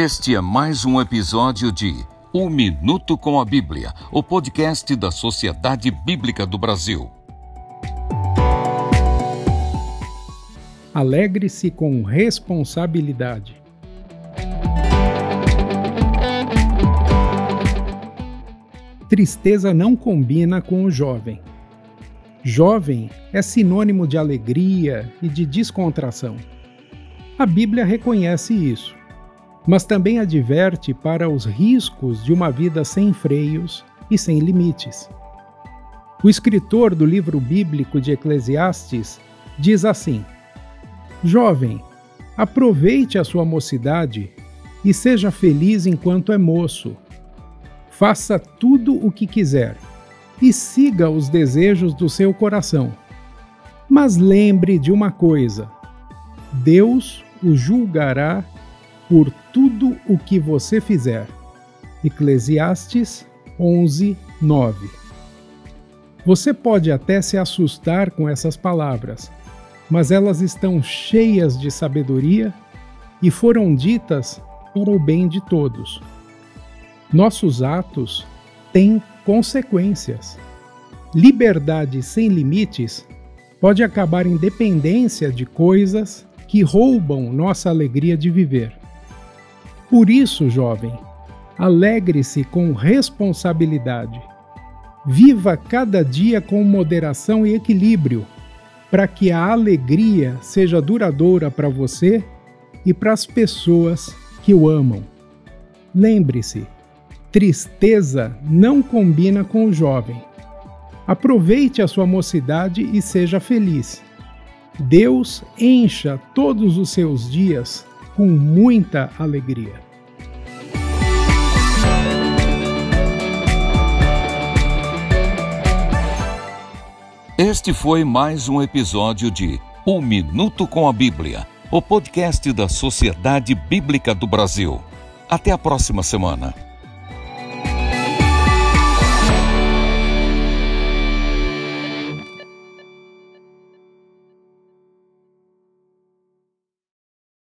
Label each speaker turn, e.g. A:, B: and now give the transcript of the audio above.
A: Este é mais um episódio de Um Minuto com a Bíblia, o podcast da Sociedade Bíblica do Brasil.
B: Alegre-se com responsabilidade. Tristeza não combina com o jovem. Jovem é sinônimo de alegria e de descontração. A Bíblia reconhece isso, mas também adverte para os riscos de uma vida sem freios e sem limites. O escritor do livro bíblico de Eclesiastes diz assim: Jovem, aproveite a sua mocidade e seja feliz enquanto é moço. Faça tudo o que quiser e siga os desejos do seu coração. Mas lembre de uma coisa: Deus o julgará por tudo o que você fizer. Eclesiastes 11, 9. Você pode até se assustar com essas palavras, mas elas estão cheias de sabedoria e foram ditas para o bem de todos. Nossos atos têm consequências. Liberdade sem limites pode acabar em dependência de coisas que roubam nossa alegria de viver. Por isso, jovem, alegre-se com responsabilidade. Viva cada dia com moderação e equilíbrio, para que a alegria seja duradoura para você e para as pessoas que o amam. Lembre-se, tristeza não combina com o jovem. Aproveite a sua mocidade e seja feliz. Deus encha todos os seus dias com muita alegria.
A: Este foi mais um episódio de Um Minuto com a Bíblia, o podcast da Sociedade Bíblica do Brasil. Até a próxima semana.